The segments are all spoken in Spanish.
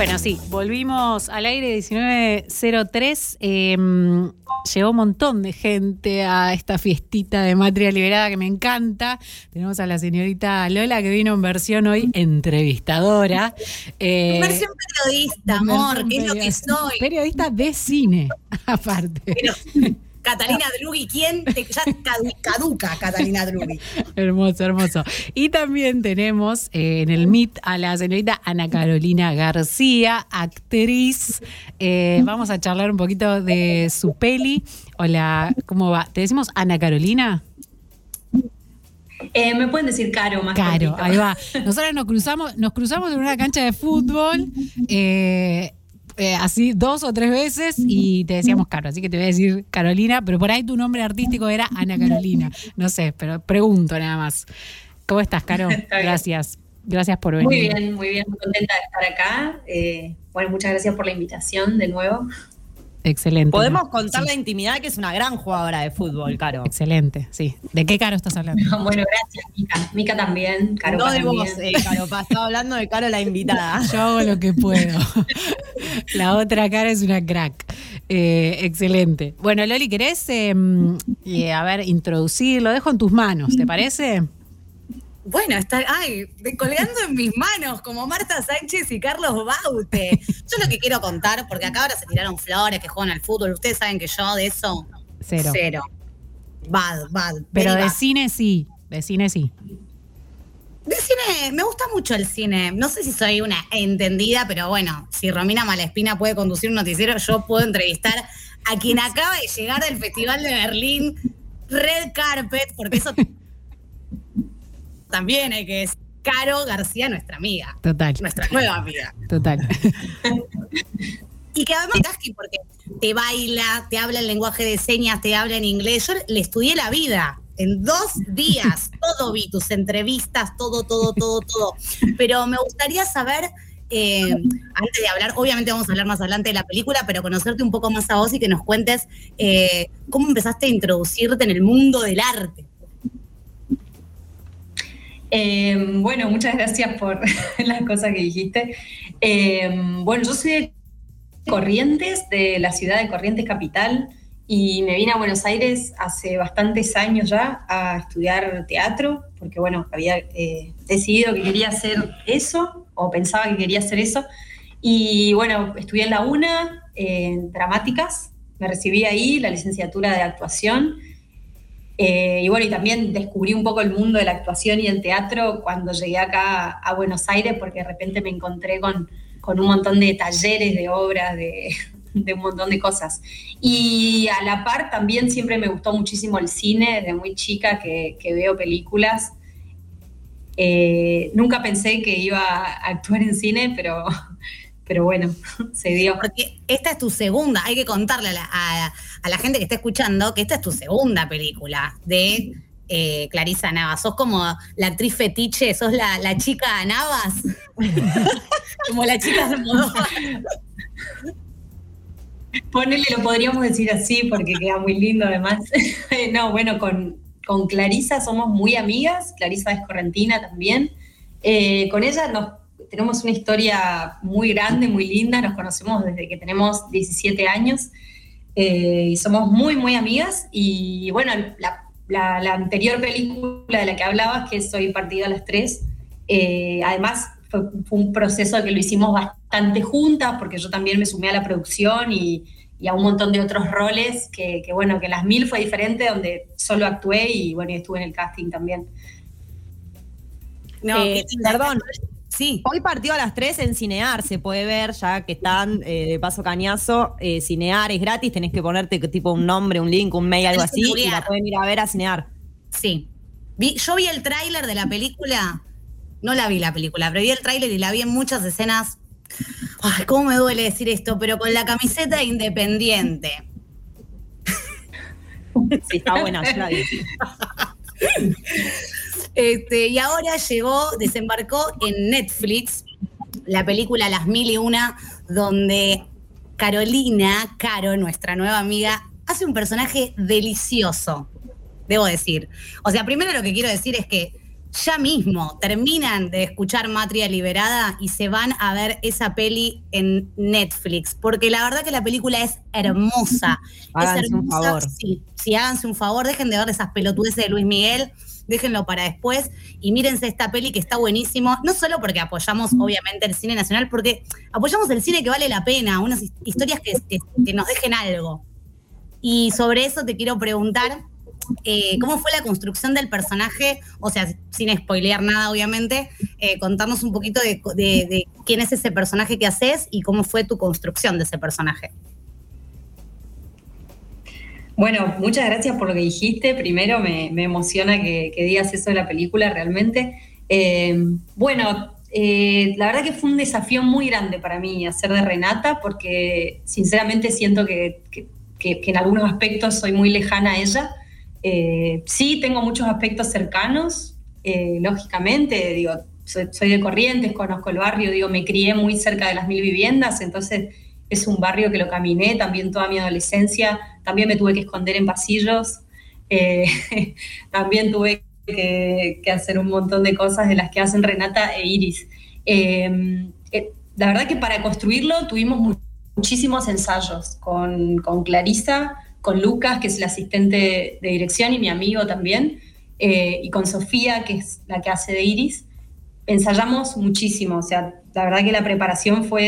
Bueno, sí, volvimos al aire 1903. Em, llegó un montón de gente a esta fiestita de Matria Liberada que me encanta. Tenemos a la señorita Lola que vino en versión hoy entrevistadora. Eh, versión periodista, amor, que es lo que soy. Periodista de cine, aparte. Catalina Drugi, ¿quién te ya caduca Catalina Drugi? hermoso, hermoso. Y también tenemos eh, en el MIT a la señorita Ana Carolina García, actriz. Eh, vamos a charlar un poquito de su peli. Hola, ¿cómo va? ¿Te decimos Ana Carolina? Eh, me pueden decir Caro más Caro, ahí va. Nosotros nos cruzamos, nos cruzamos en una cancha de fútbol. Eh, eh, así dos o tres veces y te decíamos Caro, así que te voy a decir Carolina, pero por ahí tu nombre artístico era Ana Carolina. No sé, pero pregunto nada más. ¿Cómo estás, Caro? Gracias. Gracias por venir. Muy bien, muy bien, muy contenta de estar acá. Eh, bueno, muchas gracias por la invitación de nuevo. Excelente. Podemos contar la intimidad que es una gran jugadora de fútbol, Caro. Excelente, sí. ¿De qué Caro estás hablando? bueno, gracias, Mica. Mica también, Caro No de vos, eh, Caro, estaba hablando de Caro la invitada. Yo hago lo que puedo. la otra cara es una crack. Eh, excelente. Bueno, Loli, ¿querés, eh, a ver, introducir? Lo dejo en tus manos, ¿te parece? Bueno, está, ay, colgando en mis manos, como Marta Sánchez y Carlos Baute. Yo lo que quiero contar, porque acá ahora se tiraron flores que juegan al fútbol. Ustedes saben que yo de eso. Cero. Cero. Bad, bad. Pero de cine sí. De cine sí. De cine, me gusta mucho el cine. No sé si soy una entendida, pero bueno, si Romina Malespina puede conducir un noticiero, yo puedo entrevistar a quien acaba de llegar del Festival de Berlín, Red Carpet, porque eso también hay que decir. Caro García, nuestra amiga. Total. Nuestra nueva amiga. Total. y que además porque te baila, te habla en lenguaje de señas, te habla en inglés. Yo le estudié la vida. En dos días, todo vi, tus entrevistas, todo, todo, todo, todo. Pero me gustaría saber, eh, antes de hablar, obviamente vamos a hablar más adelante de la película, pero conocerte un poco más a vos y que nos cuentes eh, cómo empezaste a introducirte en el mundo del arte. Eh, bueno, muchas gracias por las cosas que dijiste. Eh, bueno, yo soy de Corrientes, de la ciudad de Corrientes Capital, y me vine a Buenos Aires hace bastantes años ya a estudiar teatro, porque bueno, había eh, decidido que quería hacer eso, o pensaba que quería hacer eso. Y bueno, estudié en la UNA, en dramáticas, me recibí ahí, la licenciatura de actuación eh, y bueno, y también descubrí un poco el mundo de la actuación y el teatro cuando llegué acá a Buenos Aires, porque de repente me encontré con, con un montón de talleres de obras, de, un montón de cosas. Y a la par también siempre me gustó muchísimo el cine, desde muy chica que, que veo películas. Eh, nunca pensé que iba a actuar en cine, pero pero bueno, se dio. Porque esta es tu segunda, hay que contarle a la, gente que está escuchando que esta es tu segunda película de eh, Clarisa Navas. Sos como la actriz fetiche, sos la, chica Navas. como la chica de modo. Ponele, lo podríamos decir así porque queda muy lindo además. no, bueno, con, con Clarisa somos muy amigas, Clarisa es correntina también. Eh, con ella nos tenemos una historia muy grande, muy linda, nos conocemos desde que tenemos 17 años eh, y somos muy, muy amigas. Y bueno, la, anterior película de la que hablabas, que Soy Partido a las Tres, eh, además fue, un proceso que lo hicimos bastante juntas, porque yo también me sumé a la producción y, a un montón de otros roles, que, bueno, que las mil fue diferente, donde solo actué y bueno, estuve en el casting también. No, eh, perdón, Sí. Hoy partió a las 3 en Cinear, se puede ver ya que están eh, de paso cañazo. Eh, Cinear es gratis, tenés que ponerte tipo un nombre, un link, un mail, algo así, y la pueden ir a ver a Cinear. Sí. yo vi el tráiler de la película, no la vi la película, pero vi el tráiler y la vi en muchas escenas. Ay, cómo me duele decir esto, pero con la camiseta independiente. Sí, está buena, yo la vi. Este, y ahora llegó, desembarcó en Netflix la película Las Mil y Una, donde Carolina, Caro, nuestra nueva amiga, hace un personaje delicioso, debo decir. O sea, primero lo que quiero decir es que ya mismo terminan de escuchar Matria Liberada y se van a ver esa peli en Netflix, porque la verdad que la película es hermosa. háganse un favor. Sí, sí, háganse un favor, dejen de ver esas pelotudeces de Luis Miguel, déjenlo para después y mírense esta peli que está buenísimo, no solo porque apoyamos obviamente el cine nacional, porque apoyamos el cine que vale la pena, unas historias que, que nos dejen algo. Y sobre eso te quiero preguntar, eh, cómo fue la construcción del personaje, o sea, sin spoilear nada, obviamente, eh, contarnos un poquito de, quién es ese personaje que haces y cómo fue tu construcción de ese personaje. Bueno, muchas gracias por lo que dijiste. Primero me, emociona que, digas eso de la película realmente. Eh, bueno, la verdad que fue un desafío muy grande para mí hacer de Renata porque sinceramente siento que en algunos aspectos soy muy lejana a ella. Eh, sí, tengo muchos aspectos cercanos, eh, lógicamente, digo, soy, de Corrientes, conozco el barrio, digo, me crié muy cerca de las mil viviendas, entonces es un barrio que lo caminé también toda mi adolescencia, también me tuve que esconder en pasillos, eh, también tuve que, hacer un montón de cosas de las que hacen Renata e Iris. la verdad que para construirlo tuvimos muchísimos ensayos con, con Clarisa, con Lucas, que es el asistente de dirección y mi amigo también, eh, y con Sofía, que es la que hace de Iris, ensayamos muchísimo. O sea, la verdad que la preparación fue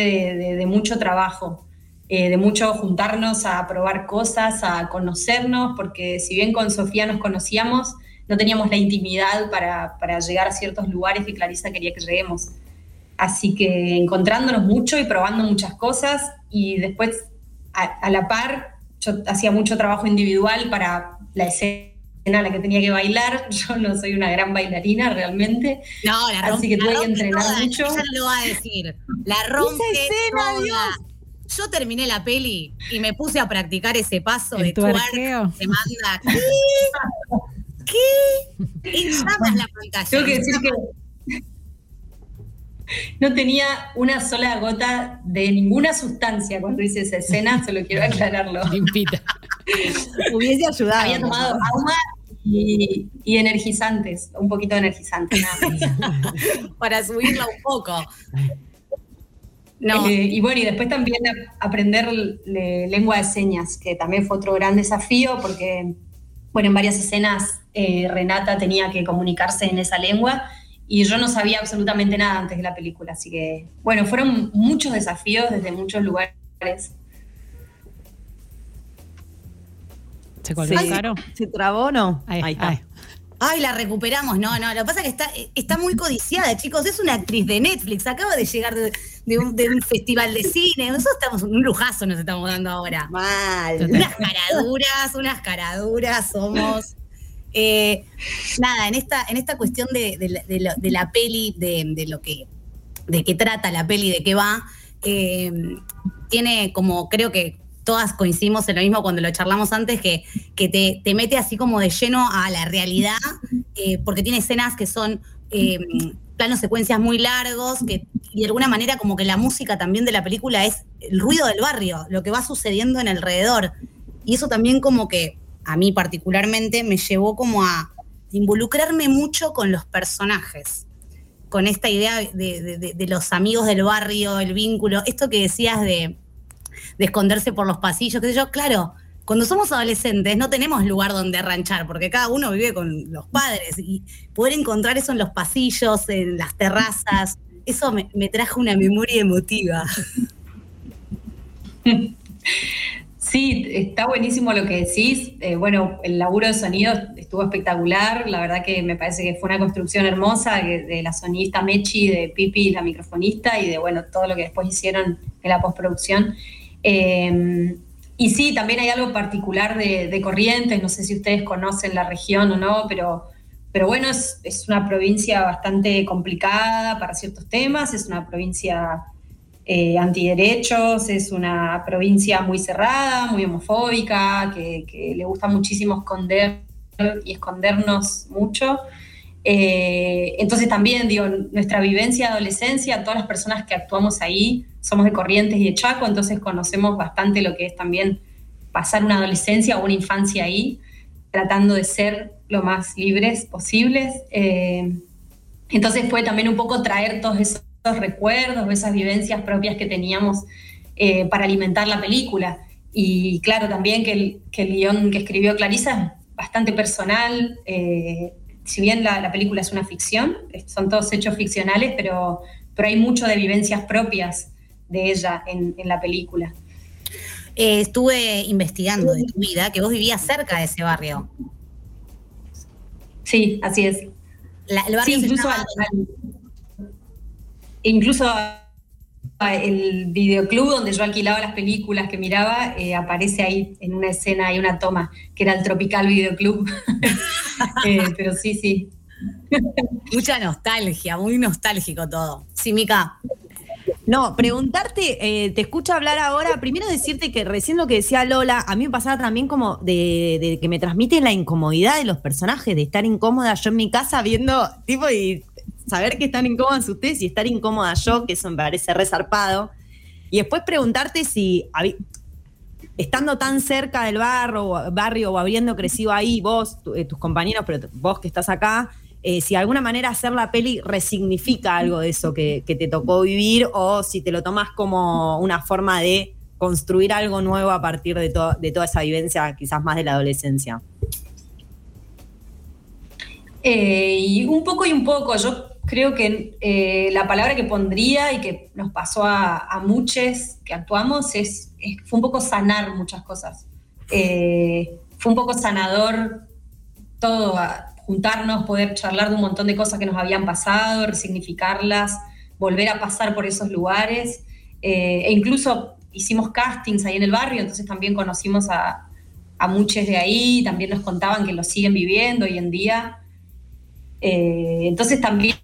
de, mucho trabajo, eh, de mucho juntarnos a probar cosas, a conocernos, porque si bien con Sofía nos conocíamos, no teníamos la intimidad para, llegar a ciertos lugares que Clarisa quería que lleguemos. Así que encontrándonos mucho y probando muchas cosas y después a la par yo hacía mucho trabajo individual para la escena en la que tenía que bailar. Yo no soy una gran bailarina realmente. No, la rompe, Así que tuve que entrenar mucho. Ella lo va a decir. La rompe escena, Dios. Yo terminé la peli y me puse a practicar ese paso de twerk. Se manda. ¿Qué? ¿Qué? En la pantalla. Tengo que decir que no tenía una sola gota de ninguna sustancia cuando hice esa escena, solo quiero aclararlo. Limpita. Hubiese ayudado. Había tomado agua y, energizantes, un poquito de energizante, nada Para subirla un poco. No. Eh, y bueno, y después también aprender lengua de señas, que también fue otro gran desafío, porque, bueno, en varias escenas eh, Renata tenía que comunicarse en esa lengua y yo no sabía absolutamente nada antes de la película, así que bueno, fueron muchos desafíos desde muchos lugares. ¿Se colgó ¿Se trabó o no? Ahí, está. Ay, la recuperamos. No, no, lo que pasa es que está, está muy codiciada, chicos. Es una actriz de Netflix. Acaba de llegar de, un, festival de cine. Nosotros estamos, un lujazo nos estamos dando ahora. Mal. Unas caraduras, unas caraduras somos. Eh, nada, en esta, en esta cuestión de, la, peli, de, lo que, de qué trata la peli, de qué va, eh, tiene como, creo que todas coincidimos en lo mismo cuando lo charlamos antes, que, que te, mete así como de lleno a la realidad, eh, porque tiene escenas que son planos secuencias muy largos, que y de alguna manera como que la música también de la película es el ruido del barrio, lo que va sucediendo en alrededor. Y eso también como que a mí particularmente, me llevó como a involucrarme mucho con los personajes, con esta idea de, los amigos del barrio, el vínculo, esto que decías de, esconderse por los pasillos, qué sé yo, claro, cuando somos adolescentes no tenemos lugar donde arranchar, porque cada uno vive con los padres y poder encontrar eso en los pasillos, en las terrazas, eso me, me trajo una memoria emotiva. Sí, está buenísimo lo que decís. Eh, bueno, el laburo de sonido estuvo espectacular. La verdad que me parece que fue una construcción hermosa de, la sonista Mechi, de Pipi, la microfonista, y de bueno, todo lo que después hicieron en la postproducción. Em, y sí, también hay algo particular de, Corrientes, no sé si ustedes conocen la región o no, pero, pero bueno, es, es una provincia bastante complicada para ciertos temas, es una provincia eh, antiderechos, es una provincia muy cerrada, muy homofóbica, que, le gusta muchísimo esconder y escondernos mucho. Eh, entonces también, digo, nuestra vivencia de adolescencia, todas las personas que actuamos ahí, somos de Corrientes y de Chaco, entonces conocemos bastante lo que es también pasar una adolescencia o una infancia ahí, tratando de ser lo más libres posibles. Eh, Entonces fue también un poco traer todos esos recuerdos, esas vivencias propias que teníamos eh, para alimentar la película. Y claro, también que el, que el guion que escribió Clarisa es bastante personal. Eh, si bien la, película es una ficción, son todos hechos ficcionales, pero, pero hay mucho de vivencias propias de ella en, la película. Eh, estuve investigando de tu vida, que vos vivías cerca de ese barrio. Sí, así es. el barrio incluso, incluso el videoclub donde yo alquilaba las películas que miraba, eh, aparece ahí en una escena, hay una toma, que era el Tropical Videoclub. eh, pero sí, sí. Mucha nostalgia, muy nostálgico todo. Sí, Mica. No, preguntarte, eh, te escucho hablar ahora, primero decirte que recién lo que decía Lola, a mí me pasaba también como de, de, que me transmite la incomodidad de los personajes, de estar incómoda yo en mi casa viendo, tipo, y saber que están incómodas ustedes y estar incómoda yo, que eso me parece resarpado. Y después preguntarte si, estando tan cerca del barrio, barrio o habiendo crecido ahí, vos, eh, tus compañeros, pero vos que estás acá, eh, si de alguna manera hacer la peli resignifica algo de eso que, te tocó vivir o si te lo tomas como una forma de construir algo nuevo a partir de, de toda esa vivencia, quizás más de la adolescencia. Eh, y un poco y un poco, yo creo que eh, la palabra que pondría y que nos pasó a, muchos que actuamos es, fue un poco sanar muchas cosas. Eh, fue un poco sanador todo, juntarnos, poder charlar de un montón de cosas que nos habían pasado, resignificarlas, volver a pasar por esos lugares. e incluso hicimos castings ahí en el barrio, entonces también conocimos a, a muchos de ahí, también nos contaban que lo siguen viviendo hoy en día. Eh, entonces también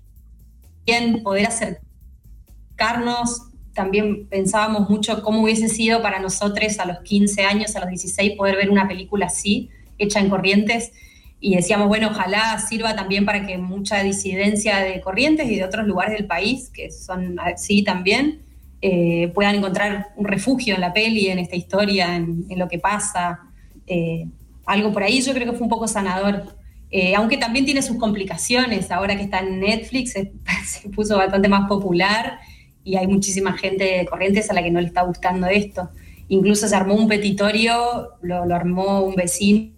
poder acercarnos, también pensábamos mucho cómo hubiese sido para nosotros a los 15 años, a los 16, poder ver una película así, hecha en Corrientes. Y decíamos, bueno, ojalá sirva también para que mucha disidencia de Corrientes y de otros lugares del país, que son así también, eh, puedan encontrar un refugio en la peli, en esta historia, en, lo que pasa. Eh, algo por ahí yo creo que fue un poco sanador eh, aunque también tiene sus complicaciones, ahora que está en Netflix se, puso bastante más popular y hay muchísima gente de Corrientes a la que no le está gustando esto. Incluso se armó un petitorio, lo, lo armó un vecino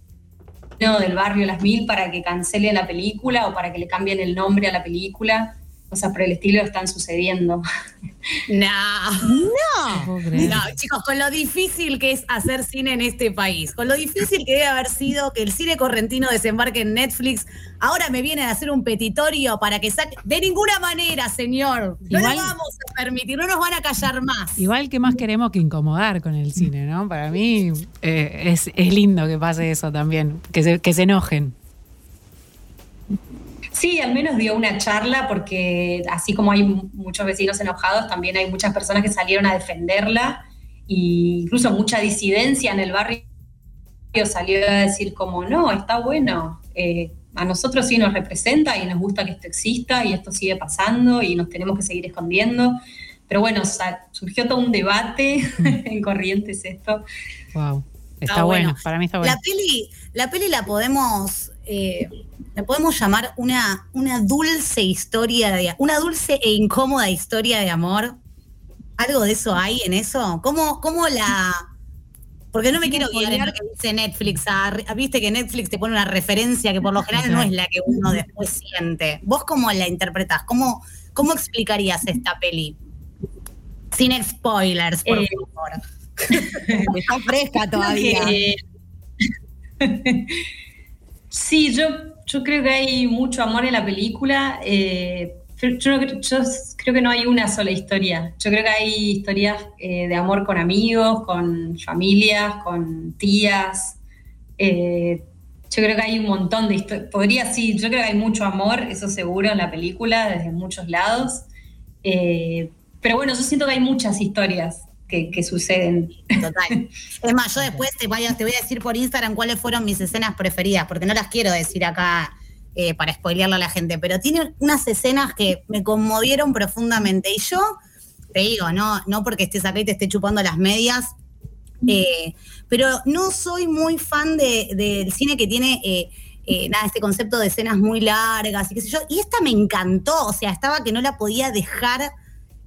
del barrio Las Mil para que cancele la película o para que le cambien el nombre a la película cosas por el estilo están sucediendo. No, no, no, chicos, con lo difícil que es hacer cine en este país, con lo difícil que debe haber sido que el cine correntino desembarque en Netflix, ahora me vienen a hacer un petitorio para que saque. De ninguna manera, señor. No lo vamos a permitir, no nos van a callar más. Igual que más queremos que incomodar con el cine, ¿no? Para mí eh, es, lindo que pase eso también, que que se enojen. Sí, al menos dio una charla porque así como hay muchos vecinos enojados, también hay muchas personas que salieron a defenderla e incluso mucha disidencia en el barrio salió a decir como, no, está bueno, eh, a nosotros sí nos representa y nos gusta que esto exista y esto sigue pasando y nos tenemos que seguir escondiendo. Pero bueno, surgió todo un debate en Corrientes esto. Wow. Está, bueno. para mí está bueno. La peli, la peli la podemos eh, la podemos llamar una, una dulce historia de una dulce e incómoda historia de amor. ¿Algo de eso hay en eso? ¿Cómo, cómo la porque no me quiero guiar en lo que dice Netflix. Viste que Netflix te pone una referencia que por lo general no es la que uno después siente. ¿Vos cómo la interpretás? ¿Cómo, cómo explicarías esta peli? Sin spoilers, por eh, favor. Está fresca todavía. Sí, yo, yo creo que hay mucho amor en la película. Eh, yo, creo que no hay una sola historia. Yo creo que hay historias eh, de amor con amigos, con familias, con tías. Eh, yo creo que hay un montón de historias. Podría, sí, yo creo que hay mucho amor, eso seguro, en la película, desde muchos lados. pero bueno, yo siento que hay muchas historias que, suceden. Total. Es más, yo después te voy, a, te voy a decir por Instagram cuáles fueron mis escenas preferidas, porque no las quiero decir acá eh, para spoilearle a la gente, pero tiene unas escenas que me conmovieron profundamente. Y yo, te digo, no, no porque estés acá y te esté chupando las medias, eh, pero no soy muy fan del cine que tiene eh, eh, nada, este concepto de escenas muy largas y qué sé yo. Y esta me encantó, o sea, estaba que no la podía dejar,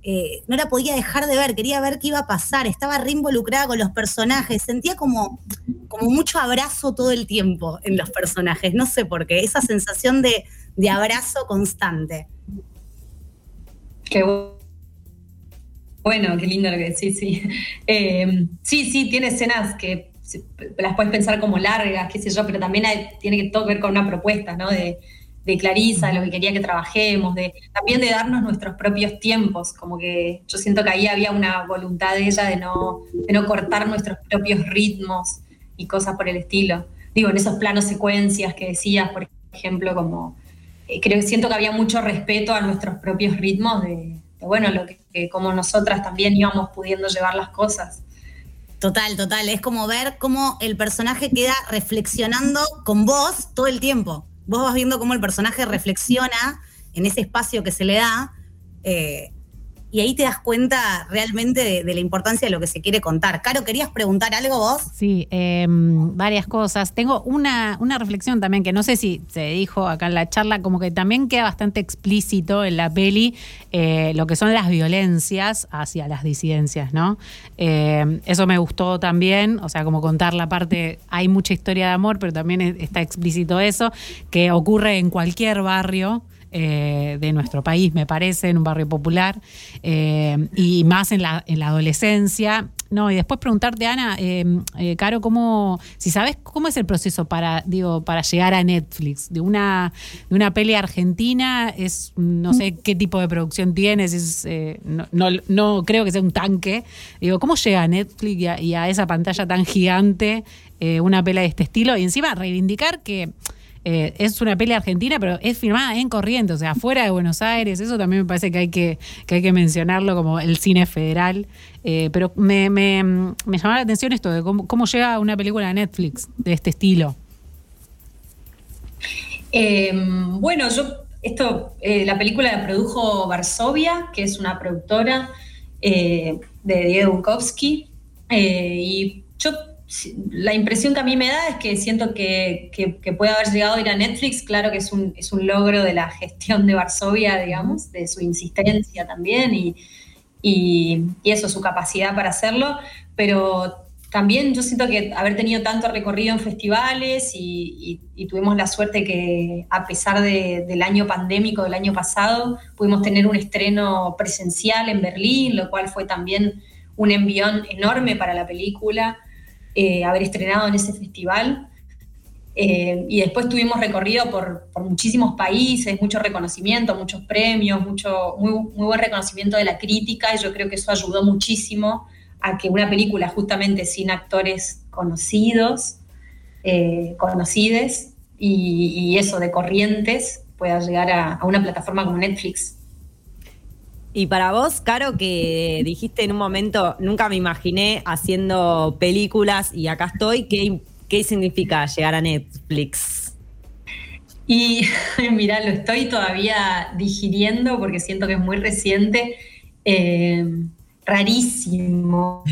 eh, no la podía dejar de ver, quería ver qué iba a pasar, estaba re involucrada con los personajes, sentía como, como mucho abrazo todo el tiempo en los personajes, no sé por qué, esa sensación de, de abrazo constante. Qué bueno, qué lindo lo que decís, sí. Eh, sí, sí, tiene escenas que las puedes pensar como largas, qué sé yo, pero también tiene que todo ver con una propuesta, ¿no? De Clarisa, lo que quería que trabajemos, de, también de darnos nuestros propios tiempos, como que yo siento que ahí había una voluntad de ella de no, de no cortar nuestros propios ritmos y cosas por el estilo. Digo, en esos planos secuencias que decías, por ejemplo, como eh, creo que siento que había mucho respeto a nuestros propios ritmos de, bueno, lo que, como nosotras también íbamos pudiendo llevar las cosas. Total, total. Es como ver cómo el personaje queda reflexionando con vos todo el tiempo. Vos vas viendo cómo el personaje reflexiona en ese espacio que se le da. Eh, y ahí te das cuenta realmente de, la importancia de lo que se quiere contar. Caro, ¿querías preguntar algo vos? Sí, em, varias cosas. Tengo una, una reflexión también que no sé si se dijo acá en la charla, como que también queda bastante explícito en la peli eh, lo que son las violencias hacia las disidencias, ¿no? Em, eso me gustó también, o sea, como contar la parte, hay mucha historia de amor, pero también está explícito eso, que ocurre en cualquier barrio. Eh, de nuestro país, me parece, en un barrio popular, eh, y más en la, en la adolescencia. No, y después preguntarte, Ana, eh, Caro, ¿cómo, si sabes cómo es el proceso para, digo, para llegar a Netflix? De una, de una peli argentina, es, no sé qué tipo de producción tienes, es, no, no, creo que sea un tanque. Digo, ¿cómo llega a Netflix y a, esa pantalla tan gigante una peli de este estilo? Y encima reivindicar que eh, es una peli argentina, pero es filmada en Corrientes, o sea, fuera de Buenos Aires. Eso también me parece que hay que, hay que mencionarlo como el cine federal. Eh, pero me, me, llamaba la atención esto de cómo, llega una película de Netflix de este estilo. Em, bueno, yo, esto, eh, la película la produjo Varsovia, que es una productora de Diego Bukowski. y yo la impresión que a mí me da es que siento que, puede haber llegado a ir a Netflix, claro que es un, es un logro de la gestión de Varsovia, digamos, de su insistencia también y, y, eso, su capacidad para hacerlo, pero también yo siento que haber tenido tanto recorrido en festivales y, tuvimos la suerte que a pesar del año pandémico del año pasado, pudimos tener un estreno presencial en Berlín, lo cual fue también un envión enorme para la película. Eh, haber estrenado en ese festival. Eh, y después tuvimos recorrido por, muchísimos países, mucho reconocimiento, muchos premios, mucho, muy, muy buen reconocimiento de la crítica y yo creo que eso ayudó muchísimo a que una película justamente sin actores conocidos, eh, conocides y, eso de corrientes pueda llegar a una plataforma como Netflix. Y para vos, Caro, que dijiste en un momento, nunca me imaginé haciendo películas y acá estoy, ¿qué, qué significa llegar a Netflix? Y mira, lo estoy todavía digiriendo porque siento que es muy reciente. Eh, rarísimo.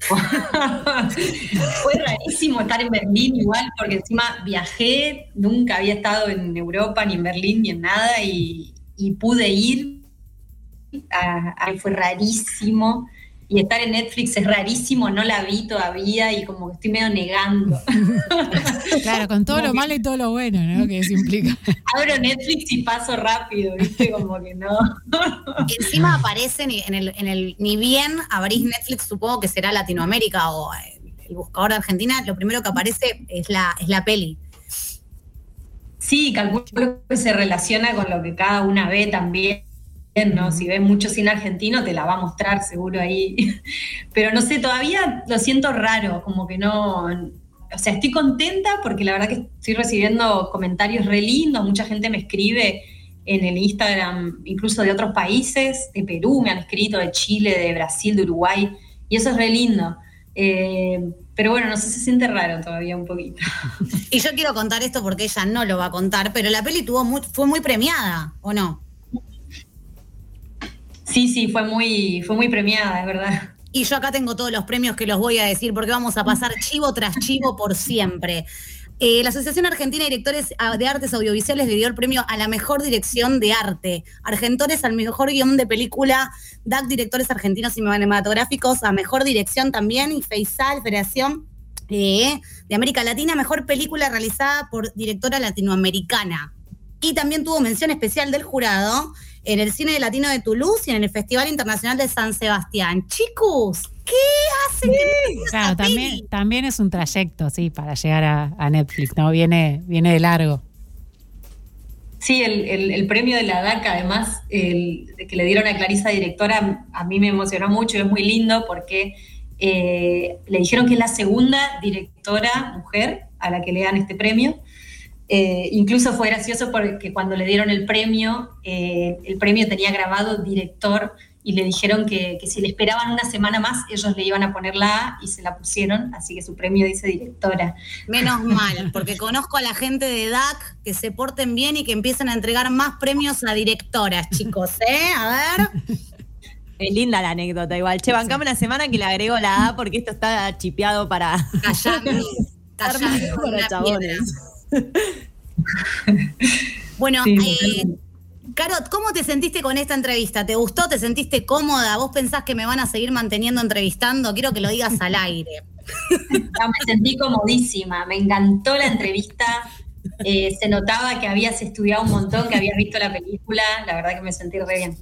Fue rarísimo estar en Berlín igual, porque encima viajé, nunca había estado en Europa, ni en Berlín, ni en nada, y pude ir a, fue rarísimo. Y estar en Netflix es rarísimo, no la vi todavía y como que estoy medio negando. Claro, con todo lo malo y todo lo bueno, ¿no? Que eso implica. Abro Netflix y paso rápido, ¿viste? Como que no. Encima aparecen en el, en el, ni bien abrís Netflix, supongo que será Latinoamérica o el buscador de Argentina, lo primero que aparece es la, es la peli. Sí, calculo que se relaciona con lo que cada una ve también ¿no? Si ves mucho cine argentino, te la va a mostrar seguro ahí. Pero no sé, todavía lo siento raro, como que no. O sea, estoy contenta porque la verdad que estoy recibiendo comentarios re lindos, mucha gente me escribe en el Instagram, incluso de otros países, de Perú me han escrito, de Chile, de Brasil, de Uruguay, y eso es re lindo. Eh, pero bueno, no sé, se siente raro todavía un poquito. Y yo quiero contar esto porque ella no lo va a contar, pero la peli tuvo fue muy premiada, ¿o no? Sí, sí, fue muy, fue muy premiada, es verdad. Y yo acá tengo todos los premios que los voy a decir porque vamos a pasar chivo tras chivo por siempre. Eh, la Asociación Argentina de Directores de Artes Audiovisuales le dio el premio a la mejor dirección de arte. Argentores al mejor guion de película, DAC Directores Argentinos Cinematográficos a mejor dirección también, y Feisal, Federación eh, de América Latina, mejor película realizada por directora latinoamericana. Y también tuvo mención especial del jurado en el Cine Latino de Toulouse y en el Festival Internacional de San Sebastián. Chicos, ¿qué hacen? claro, también, también es un trayecto, sí, para llegar a, Netflix, ¿no? Viene, viene de largo. Sí, el, premio de la DACA, además, el, que le dieron a Clarisa directora, a mí me emocionó mucho y es muy lindo porque eh, le dijeron que es la segunda directora mujer a la que le dan este premio. Eh, incluso fue gracioso porque cuando le dieron el premio, eh, el premio tenía grabado director y le dijeron que, si le esperaban una semana más, ellos le iban a poner la A y se la pusieron, así que su premio dice directora. Menos mal, porque conozco a la gente de DAC que se porten bien y que empiecen a entregar más premios a directoras, chicos, ¿eh? A ver. Es linda la anécdota, igual. Che, bancame una semana que le agrego la A porque esto está chipeado para. Callando. Callando para chabones. bueno, eh, Carot, ¿cómo te sentiste con esta entrevista? ¿Te gustó? ¿Te sentiste cómoda? ¿Vos pensás que me van a seguir manteniendo entrevistando? Quiero que lo digas al aire. me sentí comodísima, me encantó la entrevista. Eh, se notaba que habías estudiado un montón, que habías visto la película. La verdad que me sentí re bien.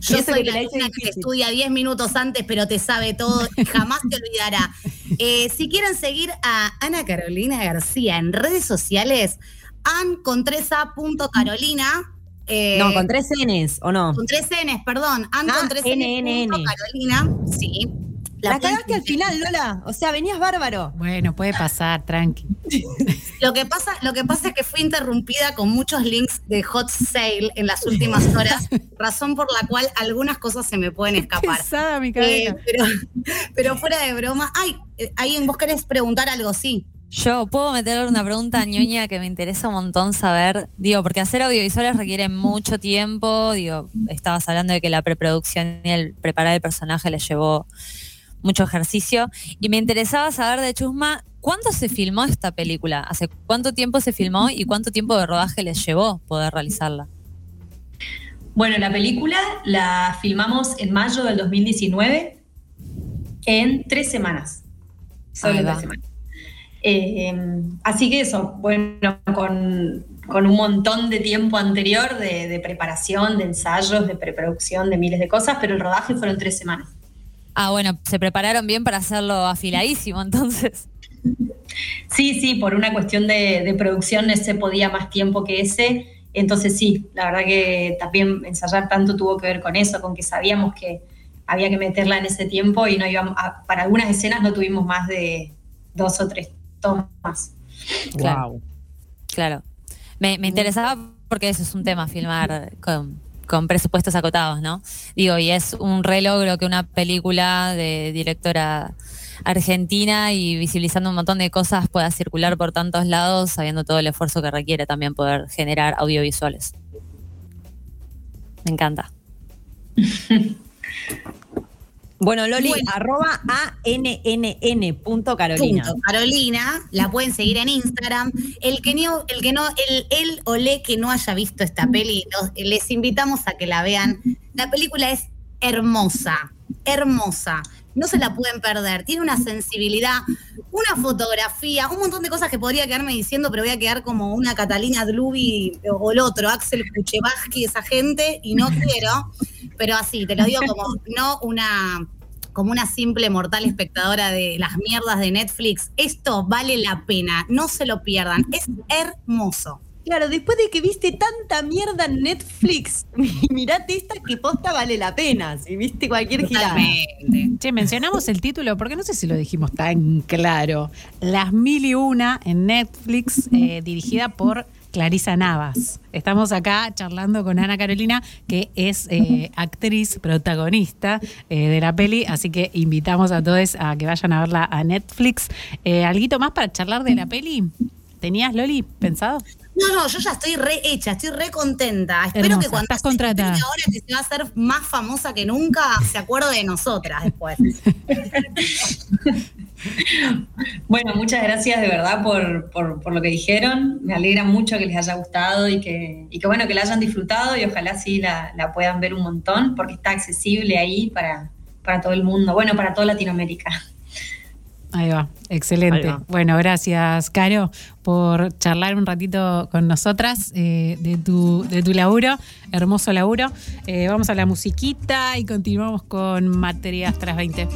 Yo soy la una que estudia 10 minutos antes, pero te sabe todo y jamás te olvidará. Eh, si quieren seguir a Ana Carolina García en redes sociales, an con 3a.carolina. Eh, no, con tres Ns, ¿o no? Con tres Ns, perdón. An con tres N, Carolina, sí. La, cagaste al final, Lola. O sea, venías bárbaro. Bueno, puede pasar, tranqui. lo, que pasa, lo que pasa es que fui interrumpida con muchos links de hot sale en las últimas horas, razón por la cual algunas cosas se me pueden escapar. Pesada, mi eh, pero, pero, fuera de broma. Ay, eh, ahí vos querés preguntar algo, sí. Yo puedo meter una pregunta ñoña que me interesa un montón saber. Digo, porque hacer audiovisuales requiere mucho tiempo. Digo, estabas hablando de que la preproducción y el preparar el personaje le llevó mucho ejercicio. Y me interesaba saber de Chusma, ¿cuándo se filmó esta película? ¿Hace cuánto tiempo se filmó y cuánto tiempo de rodaje les llevó poder realizarla? Bueno, la película la filmamos en mayo del 2019 en tres semanas. Solo tres semanas. Eh, así que eso, bueno, con, un montón de tiempo anterior de, de, preparación, de ensayos, de preproducción, de miles de cosas, pero el rodaje fueron tres semanas. Ah, bueno, se prepararon bien para hacerlo afiladísimo, entonces. Sí, sí, por una cuestión de, producción no se podía más tiempo que ese. Entonces sí, la verdad que también ensayar tanto tuvo que ver con eso, con que sabíamos que había que meterla en ese tiempo y no íbamos para algunas escenas no tuvimos más de dos o tres tomas. Claro. Claro. Me, me interesaba porque eso es un tema, filmar con, con presupuestos acotados, ¿no? Digo, y es un relogro que una película de directora argentina y visibilizando un montón de cosas pueda circular por tantos lados, sabiendo todo el esfuerzo que requiere también poder generar audiovisuales. Me encanta. Bueno, Loli, arroba a-n-n-n punto Carolina. Carolina, la pueden seguir en Instagram. El que no, el que no, el, el o le que no haya visto esta peli, les invitamos a que la vean. La película es hermosa, hermosa. No se la pueden perder. Tiene una sensibilidad, una fotografía, un montón de cosas que podría quedarme diciendo, pero voy a quedar como una Catalina Dlubi o el otro, Axel Kuchevaski, esa gente, y no quiero. Pero así, te lo digo como no una como una simple mortal espectadora de las mierdas de Netflix, esto vale la pena, no se lo pierdan, es hermoso. Claro, después de que viste tanta mierda en Netflix, mirate esta que posta vale la pena, si viste cualquier girada. Che, mencionamos el título, porque no sé si lo dijimos tan claro. Las mil y una en Netflix, eh, dirigida por Clarisa Navas. Estamos acá charlando con Ana Carolina, que es eh, actriz protagonista eh, de la peli, así que invitamos a todos a que vayan a verla a Netflix. Eh, ¿Alguito más para charlar de la peli? ¿Tenías, Loli, pensado? No, no, yo ya estoy re hecha, estoy re contenta. Espero que cuando estás contratada. ahora que se va a hacer más famosa que nunca, se acuerde de nosotras después. Bueno, muchas gracias de verdad por, por, lo que dijeron. Me alegra mucho que les haya gustado y que, y que bueno, que la hayan disfrutado y ojalá sí la, la puedan ver un montón porque está accesible ahí para, para todo el mundo, bueno, para toda Latinoamérica. Ahí va, excelente. Bueno, gracias, Caro, por charlar un ratito con nosotras eh, de, tu, de tu laburo, hermoso laburo. Eh, vamos a la musiquita y continuamos con Materias tras 20.